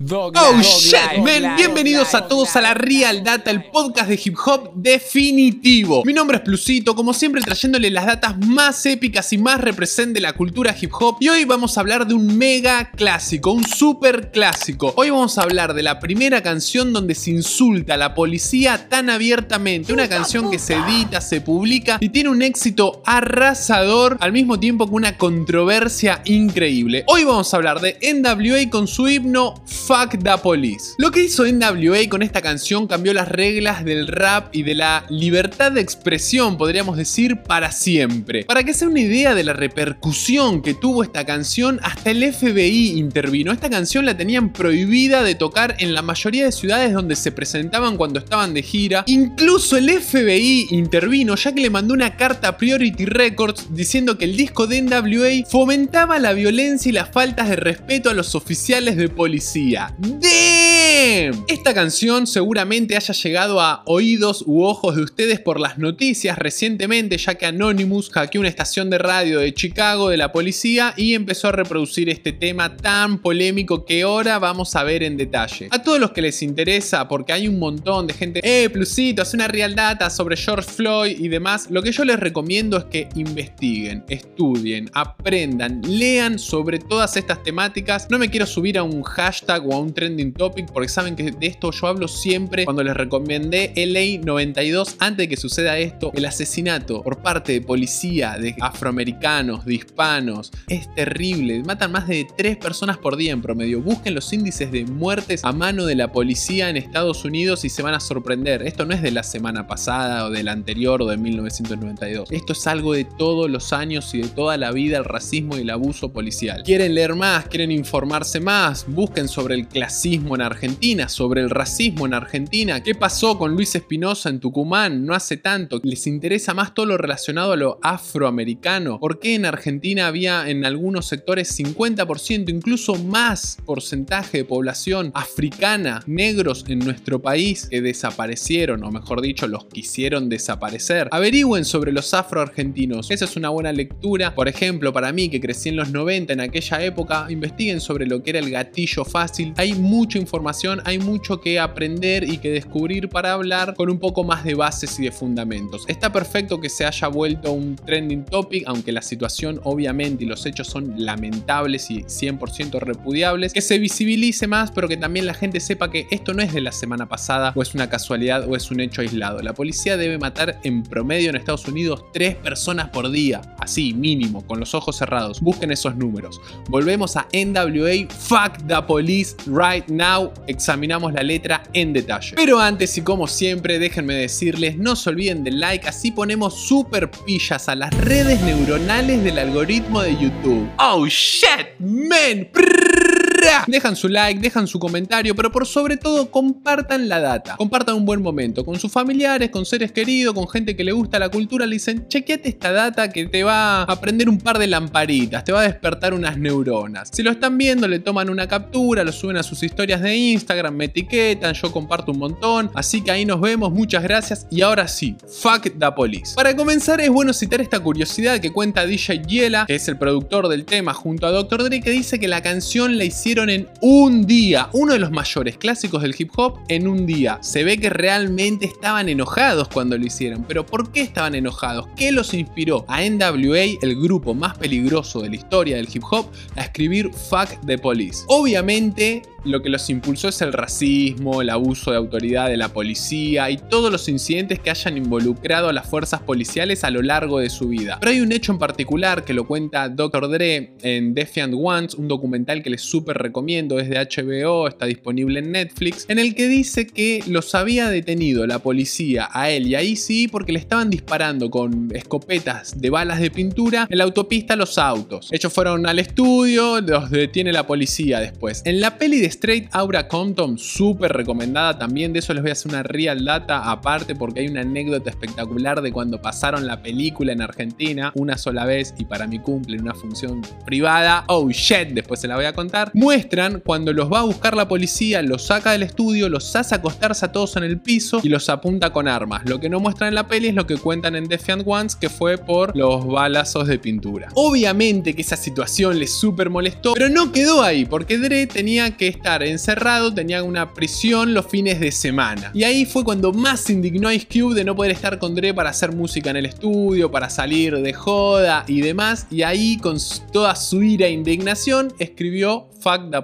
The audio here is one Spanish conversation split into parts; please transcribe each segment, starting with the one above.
Dog Oh Life, shit, Dog man. Dog Bienvenidos a todos a la Real Data, el podcast de hip hop definitivo. Mi nombre es Plusito, como siempre trayéndole las datas más épicas y más represent de la cultura hip hop. Y hoy vamos a hablar de un mega clásico, un super clásico. Hoy vamos a hablar de la primera canción donde se insulta a la policía tan abiertamente. Una canción que se edita, se publica y tiene un éxito arrasador al mismo tiempo que una controversia increíble. Hoy vamos a hablar de NWA con su himno Fuck the Police. Lo que hizo NWA con esta canción cambió las reglas del rap y de la libertad de expresión, podríamos decir, para siempre. Para que se una idea de la repercusión que tuvo esta canción, hasta el FBI intervino. Esta canción la tenían prohibida de tocar en la mayoría de ciudades donde se presentaban cuando estaban de gira. Incluso el FBI intervino ya que le mandó una carta a Priority Records diciendo que el disco de NWA fomentaba la violencia y las faltas de respeto a los oficiales de policía. や。で Esta canción seguramente haya llegado a oídos u ojos de ustedes por las noticias recientemente, ya que Anonymous hackeó una estación de radio de Chicago de la policía y empezó a reproducir este tema tan polémico que ahora vamos a ver en detalle. A todos los que les interesa, porque hay un montón de gente, eh, Plusito, hace una real data sobre George Floyd y demás, lo que yo les recomiendo es que investiguen, estudien, aprendan, lean sobre todas estas temáticas. No me quiero subir a un hashtag o a un trending topic porque saben que de esto yo hablo siempre cuando les recomendé LA 92 antes de que suceda esto. El asesinato por parte de policía, de afroamericanos, de hispanos, es terrible. Matan más de 3 personas por día en promedio. Busquen los índices de muertes a mano de la policía en Estados Unidos y se van a sorprender. Esto no es de la semana pasada o del anterior o de 1992. Esto es algo de todos los años y de toda la vida el racismo y el abuso policial. ¿Quieren leer más? ¿Quieren informarse más? Busquen sobre el clasismo en Argentina, sobre el racismo en Argentina. ¿Qué pasó con Luis Espinosa en Tucumán no hace tanto? ¿Les interesa más todo lo relacionado a lo afroamericano? ¿Por qué en Argentina había en algunos sectores 50%, incluso más porcentaje de población africana, negros en nuestro país que desaparecieron, o mejor dicho, los quisieron desaparecer? Averigüen sobre los afroargentinos. Esa es una buena lectura. Por ejemplo, para mí que crecí en los 90 en aquella época, investiguen sobre lo que era el gatillo fácil. Hay mucha información, hay mucho que aprender y que descubrir para hablar con un poco más de bases y de fundamentos. Está perfecto que se haya vuelto un trending topic, aunque la situación obviamente y los hechos son lamentables y 100% repudiables, que se visibilice más, pero que también la gente sepa que esto no es de la semana pasada o es una casualidad o es un hecho aislado. La policía debe matar en promedio en Estados Unidos 3 personas por día, así mínimo, con los ojos cerrados. Busquen esos números. Volvemos a NWA, fuck the police right now. Examinamos la letra en detalle. Pero antes y como siempre, déjenme decirles, no se olviden del like, así ponemos super pillas a las redes neuronales del algoritmo de YouTube. Oh shit, man. Prrrra. Dejan su like, dejan su comentario, pero por sobre todo compartan la data. Compartan un buen momento con sus familiares, con seres queridos, con gente que le gusta la cultura. Le dicen, chequeate esta data que te va a prender un par de lamparitas, te va a despertar unas neuronas. Si lo están viendo, le toman una captura, lo suben a sus historias de Instagram, me etiquetan, yo comparto un montón. Así que ahí nos vemos, muchas gracias. Y ahora sí, fuck the police. Para comenzar, es bueno citar esta curiosidad que cuenta DJ Yela, que es el productor del tema, junto a Dr. Dre, que dice que la canción la hicieron en un día. Uno de los mayores clásicos del hip hop en un día. Se ve que realmente estaban enojados cuando lo hicieron. Pero ¿por qué estaban enojados? ¿Qué los inspiró a NWA, el grupo más peligroso de la historia del hip hop, a escribir Fuck the Police? Obviamente lo que los impulsó es el racismo, el abuso de autoridad de la policía y todos los incidentes que hayan involucrado a las fuerzas policiales a lo largo de su vida. Pero hay un hecho en particular que lo cuenta Dr. Dre en Defiant Ones, un documental que les súper recomiendo, es de HBO, está disponible en Netflix, en el que dice que los había detenido la policía a él y a Easy porque le estaban disparando con escopetas de balas de pintura en la autopista a los autos. Ellos fueron al estudio, los detiene la policía después. En la peli de Straight Aura Compton, súper recomendada también. De eso les voy a hacer una real data aparte porque hay una anécdota espectacular de cuando pasaron la película en Argentina una sola vez y para mi cumple en una función privada. Oh shit, después se la voy a contar. Cuando los va a buscar la policía, los saca del estudio, los hace acostarse a todos en el piso y los apunta con armas. Lo que no muestran en la peli es lo que cuentan en Defiant Ones, que fue por los balazos de pintura. Obviamente que esa situación les súper molestó, pero no quedó ahí, porque Dre tenía que estar encerrado, tenía una prisión los fines de semana. Y ahí fue cuando más se indignó Ice Cube de no poder estar con Dre para hacer música en el estudio, para salir de joda y demás. Y ahí, con toda su ira e indignación, escribió Fuck the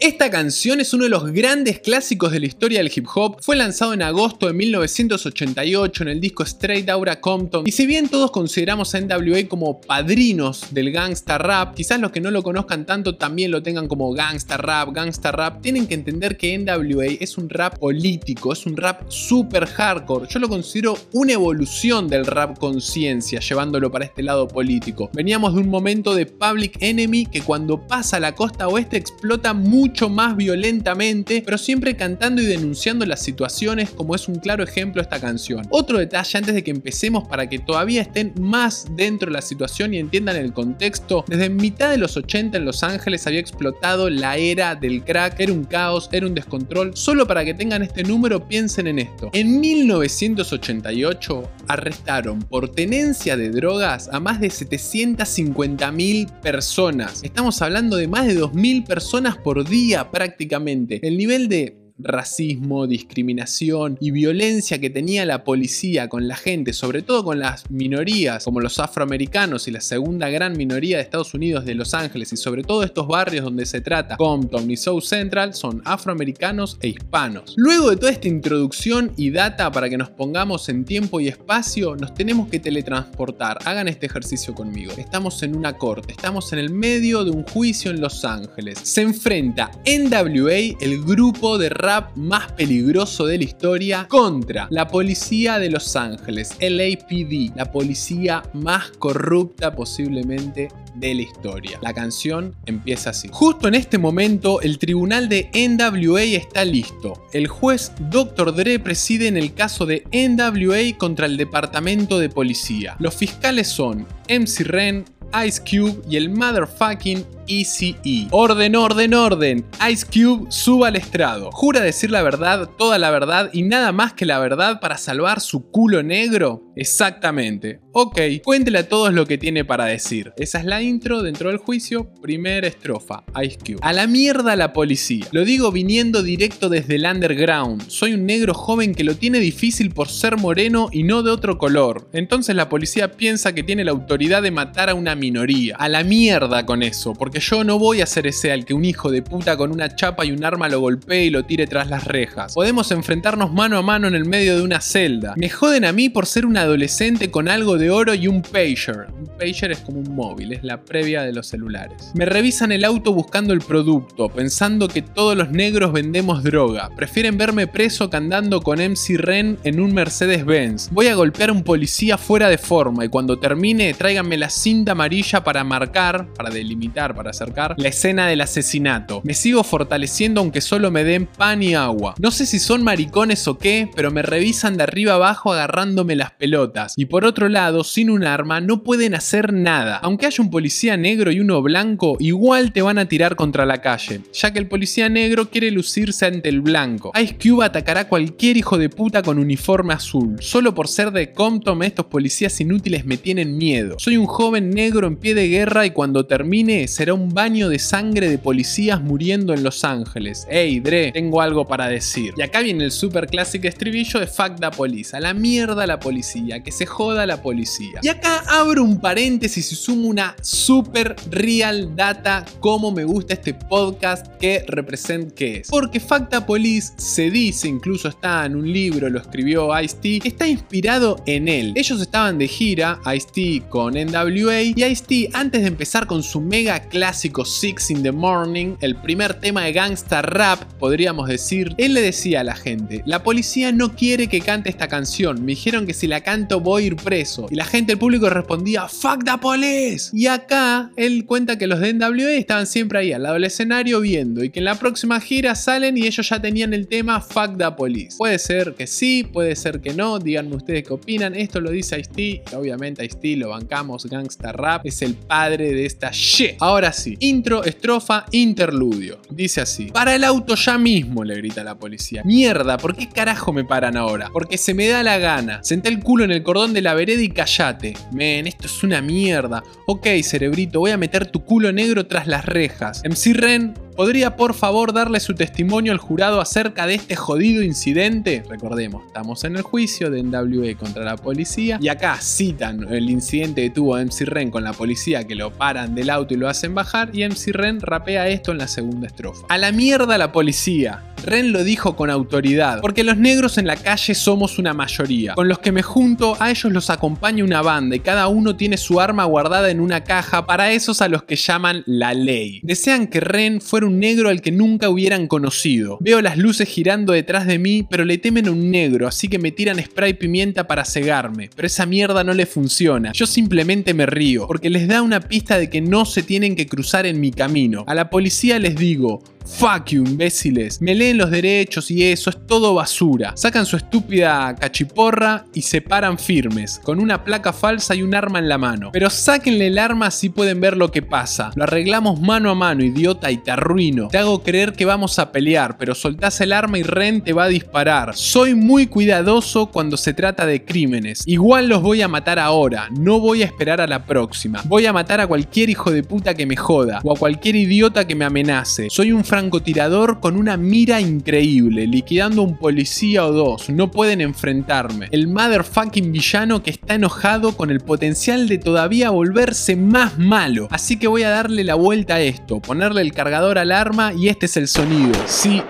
Esta canción es uno de los grandes clásicos de la historia del hip hop, fue lanzado en agosto de 1988 en el disco Straight Outta Compton. Y si bien todos consideramos a NWA como padrinos del gangsta rap, quizás los que no lo conozcan tanto también lo tengan como gangsta rap, gangsta rap, tienen que entender que NWA es un rap político, es un rap super hardcore, yo lo considero una evolución del rap conciencia, llevándolo para este lado político. Veníamos de un momento de Public Enemy que cuando pasa la costa oeste explota mucho más violentamente, pero siempre cantando y denunciando las situaciones como es un claro ejemplo esta canción. Otro detalle antes de que empecemos para que todavía estén más dentro de la situación y entiendan el contexto, desde mitad de los 80 en Los Ángeles había explotado la era del crack, era un caos, era un descontrol, solo para que tengan este número piensen en esto. En 1988 arrestaron por tenencia de drogas a más de 750.000 personas. Estamos hablando de más de 2.000 personas por día prácticamente. El nivel de racismo, discriminación y violencia que tenía la policía con la gente, sobre todo con las minorías como los afroamericanos y la segunda gran minoría de Estados Unidos de Los Ángeles y sobre todo estos barrios donde se trata Compton y South Central son afroamericanos e hispanos. Luego de toda esta introducción y data para que nos pongamos en tiempo y espacio, nos tenemos que teletransportar. Hagan este ejercicio conmigo. Estamos en una corte, estamos en el medio de un juicio en Los Ángeles. Se enfrenta NWA, el grupo de más peligroso de la historia contra la policía de Los Ángeles, LAPD, la policía más corrupta posiblemente de la historia. La canción empieza así. Justo en este momento el tribunal de NWA está listo. El juez Dr. Dre preside en el caso de NWA contra el departamento de policía. Los fiscales son MC Ren, Ice Cube y el motherfucking ECE. Orden, orden, orden. Ice Cube suba al estrado. Jura decir la verdad, toda la verdad y nada más que la verdad para salvar su culo negro. Exactamente. Ok, cuéntele a todos lo que tiene para decir. Esa es la intro dentro del juicio. Primera estrofa. Ice Cube. A la mierda la policía. Lo digo viniendo directo desde el underground. Soy un negro joven que lo tiene difícil por ser moreno y no de otro color. Entonces la policía piensa que tiene la autoridad de matar a una minoría. A la mierda con eso, porque yo no voy a ser ese al que un hijo de puta con una chapa y un arma lo golpee y lo tire tras las rejas. Podemos enfrentarnos mano a mano en el medio de una celda. Me joden a mí por ser un adolescente con algo de oro y un pager. Pager es como un móvil, es la previa de los celulares. Me revisan el auto buscando el producto, pensando que todos los negros vendemos droga. Prefieren verme preso que andando con MC Ren en un Mercedes Benz. Voy a golpear a un policía fuera de forma y cuando termine tráiganme la cinta amarilla para marcar, para delimitar, para acercar la escena del asesinato. Me sigo fortaleciendo aunque solo me den pan y agua. No sé si son maricones o qué, pero me revisan de arriba abajo agarrándome las pelotas. Y por otro lado, sin un arma no pueden hacer nada. Aunque haya un policía negro y uno blanco, igual te van a tirar contra la calle, ya que el policía negro quiere lucirse ante el blanco. Ice Cube atacará a cualquier hijo de puta con uniforme azul. Solo por ser de Compton, estos policías inútiles me tienen miedo. Soy un joven negro en pie de guerra y cuando termine será un baño de sangre de policías muriendo en Los Ángeles. Ey, Dre, tengo algo para decir. Y acá viene el super clásico estribillo de Fuck the Police. A la mierda la policía, que se joda la policía. Y acá abro un paréntesis y sumo una super real data como me gusta este podcast que represent que es. Porque Police se dice, incluso está en un libro, lo escribió Ice-T, está inspirado en él. Ellos estaban de gira, Ice-T con NWA, y Ice-T antes de empezar con su mega clásico Six in the Morning, el primer tema de gangsta rap, podríamos decir, él le decía a la gente, la policía no quiere que cante esta canción, me dijeron que si la canto voy a ir preso. Y la gente, el público respondía, the police. Y acá él cuenta que los de NWA estaban siempre ahí al lado del escenario viendo y que en la próxima gira salen y ellos ya tenían el tema fuck the police. Puede ser que sí, puede ser que no, díganme ustedes qué opinan. Esto lo dice Ice-T, obviamente Ice-T lo bancamos, gangsta rap, es el padre de esta shit. Ahora sí, intro, estrofa, interludio. Dice así. Para el auto ya mismo, le grita la policía. Mierda, ¿por qué carajo me paran ahora? Porque se me da la gana. Senté el culo en el cordón de la vereda y callate. Men, esto es una mierda. Ok, cerebrito, voy a meter tu culo negro tras las rejas. MC Ren ¿Podría por favor darle su testimonio al jurado acerca de este jodido incidente? Recordemos, estamos en el juicio de NWE contra la policía y acá citan el incidente que tuvo MC Ren con la policía que lo paran del auto y lo hacen bajar y MC Ren rapea esto en la segunda estrofa. A la mierda la policía. Ren lo dijo con autoridad, porque los negros en la calle somos una mayoría. Con los que me junto, a ellos los acompaña una banda y cada uno tiene su arma guardada en una caja para esos a los que llaman la ley. Desean que Ren fuera un negro al que nunca hubieran conocido. Veo las luces girando detrás de mí, pero le temen a un negro, así que me tiran spray pimienta para cegarme. Pero esa mierda no le funciona. Yo simplemente me río, porque les da una pista de que no se tienen que cruzar en mi camino. A la policía les digo, Fuck you, imbéciles. Me leen los derechos y eso es todo basura. Sacan su estúpida cachiporra y se paran firmes, con una placa falsa y un arma en la mano. Pero sáquenle el arma así pueden ver lo que pasa. Lo arreglamos mano a mano, idiota, y te arruino. Te hago creer que vamos a pelear, pero soltás el arma y Ren te va a disparar. Soy muy cuidadoso cuando se trata de crímenes. Igual los voy a matar ahora, no voy a esperar a la próxima. Voy a matar a cualquier hijo de puta que me joda, o a cualquier idiota que me amenace. Soy un francotirador con una mira increíble, liquidando un policía o dos, no pueden enfrentarme. El motherfucking villano que está enojado con el potencial de todavía volverse más malo. Así que voy a darle la vuelta a esto, ponerle el cargador al arma y este es el sonido. Sí,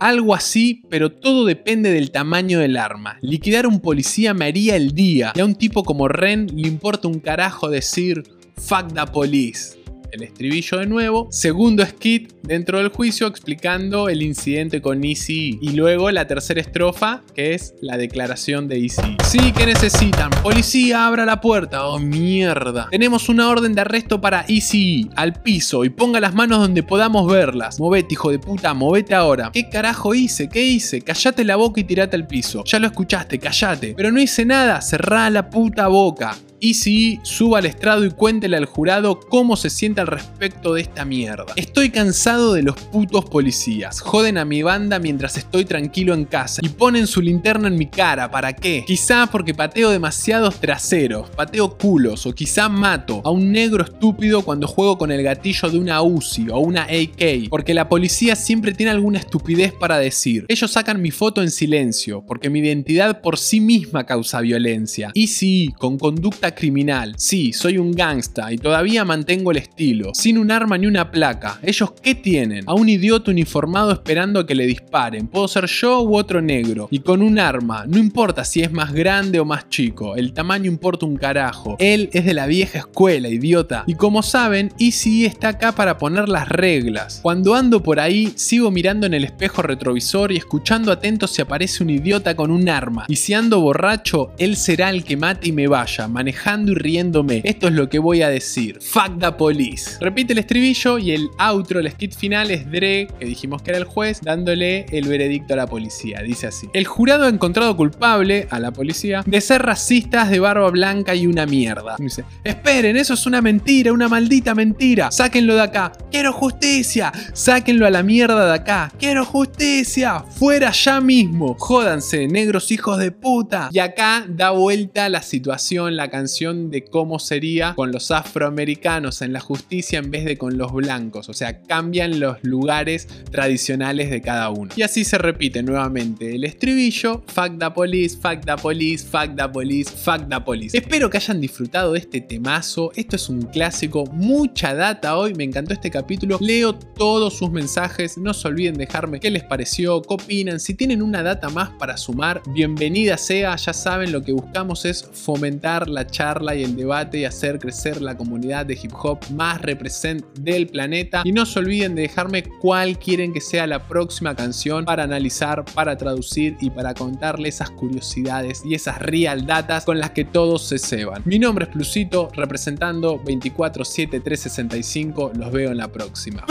algo así, pero todo depende del tamaño del arma. Liquidar un policía me haría el día. Y a un tipo como Ren le importa un carajo decir fuck the police el estribillo de nuevo. Segundo skit dentro del juicio explicando el incidente con Easy. Y luego la tercera estrofa, que es la declaración de Easy. Sí, que necesitan? Policía, abra la puerta. Oh, mierda. Tenemos una orden de arresto para Easy. Al piso y ponga las manos donde podamos verlas. Movete, hijo de puta, movete ahora. ¿Qué carajo hice? ¿Qué hice? Callate la boca y tirate al piso. Ya lo escuchaste, callate. Pero no hice nada, cerrá la puta boca. Easy suba al estrado y cuéntele al jurado cómo se siente al respecto de esta mierda. Estoy cansado de los putos policías. Joden a mi banda mientras estoy tranquilo en casa y ponen su linterna en mi cara. ¿Para qué? Quizá porque pateo demasiados traseros, pateo culos o quizá mato a un negro estúpido cuando juego con el gatillo de una Uzi o una AK. Porque la policía siempre tiene alguna estupidez para decir. Ellos sacan mi foto en silencio porque mi identidad por sí misma causa violencia. Y sí, con conducta criminal. Sí, soy un gangsta y todavía mantengo el estilo. Sin un arma ni una placa. ¿Ellos qué tienen? A un idiota uniformado esperando a que le disparen. Puedo ser yo u otro negro. Y con un arma. No importa si es más grande o más chico. El tamaño importa un carajo. Él es de la vieja escuela, idiota. Y como saben, Easy está acá para poner las reglas. Cuando ando por ahí, sigo mirando en el espejo retrovisor y escuchando atento si aparece un idiota con un arma. Y si ando borracho, él será el que mate y me vaya, manejando y riéndome. Esto es lo que voy a decir. Fuck the police. Repite el estribillo y el outro, el skit final es Dre, que dijimos que era el juez, dándole el veredicto a la policía. Dice así. El jurado ha encontrado culpable a la policía de ser racistas de barba blanca y una mierda. Dice, esperen, eso es una mentira, una maldita mentira. Sáquenlo de acá. Quiero justicia. Sáquenlo a la mierda de acá. Quiero justicia. Fuera ya mismo. Jódanse, negros hijos de puta. Y acá da vuelta la situación, la canción de cómo sería con los afroamericanos en la justicia en vez de con los blancos. O sea, cambian los lugares tradicionales de cada uno. Y así se repite nuevamente el estribillo: fuck the police, fuck the police, fuck the police, fuck the police. Espero que hayan disfrutado de este temazo. Esto es un clásico, mucha data hoy. Me encantó este capítulo. Leo todos sus mensajes. No se olviden dejarme qué les pareció, qué opinan. Si tienen una data más para sumar, bienvenida sea. Ya saben, lo que buscamos es fomentar la charla y el debate y hacer crecer la comunidad de hip hop más represent del planeta. Y no se olviden de dejarme cuál quieren que sea la próxima canción para analizar, para traducir y para contarle esas curiosidades y esas real datas con las que todos se ceban. Mi nombre es Plusito, representando 24-7-365. Los veo en la próxima.